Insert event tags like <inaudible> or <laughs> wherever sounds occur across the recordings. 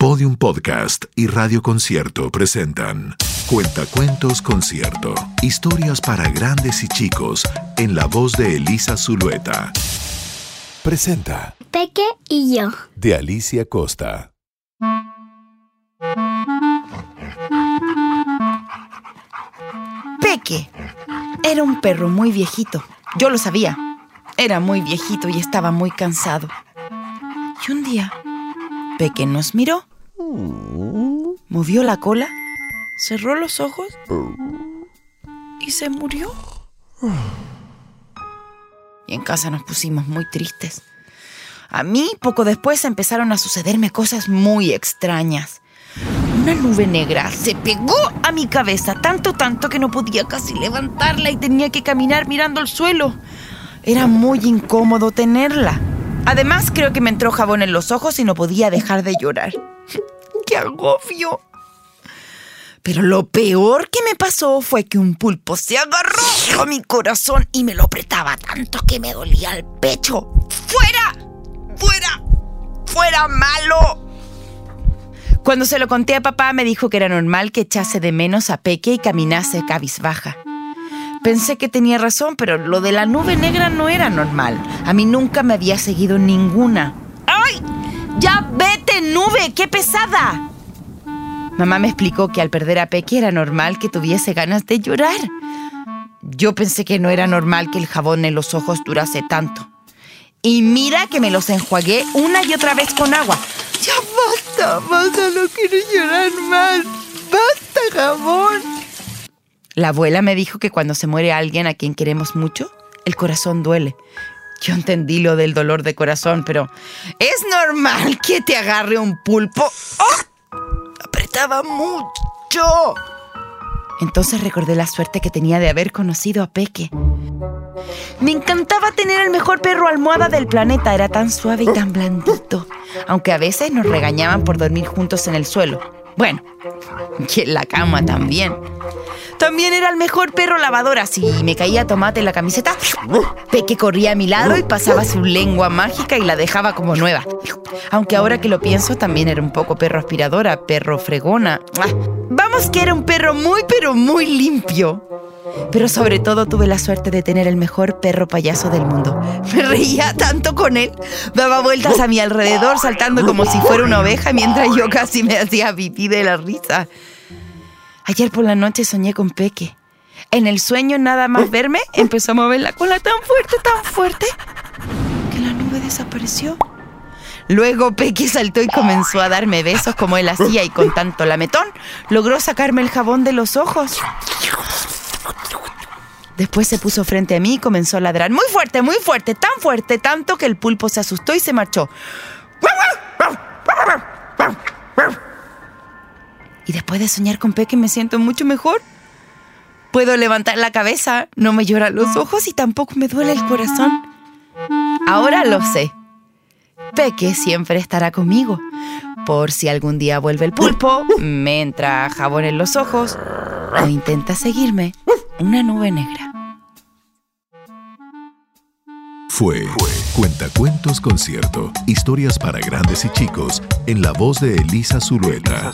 Podium Podcast y Radio Concierto presentan Cuentacuentos Concierto. Historias para grandes y chicos en la voz de Elisa Zulueta. Presenta Peque y yo. de Alicia Costa. Peque era un perro muy viejito. Yo lo sabía. Era muy viejito y estaba muy cansado. Y un día, Peque nos miró. Movió la cola, cerró los ojos y se murió. Y en casa nos pusimos muy tristes. A mí, poco después, empezaron a sucederme cosas muy extrañas. Una nube negra se pegó a mi cabeza, tanto, tanto que no podía casi levantarla y tenía que caminar mirando el suelo. Era muy incómodo tenerla. Además, creo que me entró jabón en los ojos y no podía dejar de llorar. ¡Qué agobio! Pero lo peor que me pasó fue que un pulpo se agarró a mi corazón y me lo apretaba tanto que me dolía el pecho. ¡Fuera! ¡Fuera! ¡Fuera malo! Cuando se lo conté a papá me dijo que era normal que echase de menos a Peque y caminase cabizbaja. Pensé que tenía razón, pero lo de la nube negra no era normal. A mí nunca me había seguido ninguna. ¡Ay! ¡Ya nube! ¡Qué pesada! Mamá me explicó que al perder a Peque era normal que tuviese ganas de llorar. Yo pensé que no era normal que el jabón en los ojos durase tanto. Y mira que me los enjuagué una y otra vez con agua. Ya basta, basta, no quiero llorar más. Basta, jabón. La abuela me dijo que cuando se muere alguien a quien queremos mucho, el corazón duele. Yo entendí lo del dolor de corazón, pero es normal que te agarre un pulpo. ¡Oh! Apretaba mucho. Entonces recordé la suerte que tenía de haber conocido a Peque. Me encantaba tener el mejor perro almohada del planeta. Era tan suave y tan blandito. Aunque a veces nos regañaban por dormir juntos en el suelo. Bueno, <laughs> y en la cama también. También era el mejor perro lavadora. Si me caía tomate en la camiseta, <laughs> Peque corría a mi lado y pasaba su lengua mágica y la dejaba como nueva. Aunque ahora que lo pienso, también era un poco perro aspiradora, perro fregona. Ah, Vamos que era un perro muy, pero muy limpio. Pero sobre todo tuve la suerte de tener el mejor perro payaso del mundo. <laughs> Me reía tanto con él. Daba vueltas a mi alrededor saltando como si fuera una oveja mientras yo casi me hacía pipí de la risa. Ayer por la noche soñé con Peque. En el sueño nada más verme empezó a mover la cola tan fuerte, tan fuerte, que la nube desapareció. Luego Peque saltó y comenzó a darme besos como él hacía y con tanto lametón logró sacarme el jabón de los ojos. Después se puso frente a mí y comenzó a ladrar muy fuerte, muy fuerte, tan fuerte, tanto que el pulpo se asustó y se marchó. Y después de soñar con Peque me siento mucho mejor. Puedo levantar la cabeza, no me lloran los ojos y tampoco me duele el corazón. Ahora lo sé. Peque siempre estará conmigo. Por si algún día vuelve el pulpo, me entra jabón en los ojos o intenta seguirme una nube negra. Fue Cuentacuentos Concierto. Historias para grandes y chicos en la voz de Elisa Zulueta.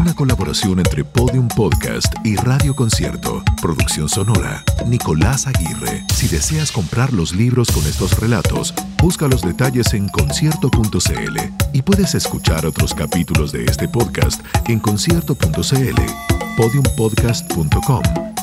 Una colaboración entre Podium Podcast y Radio Concierto. Producción sonora. Nicolás Aguirre. Si deseas comprar los libros con estos relatos, busca los detalles en concierto.cl y puedes escuchar otros capítulos de este podcast en concierto.cl, podiumpodcast.com,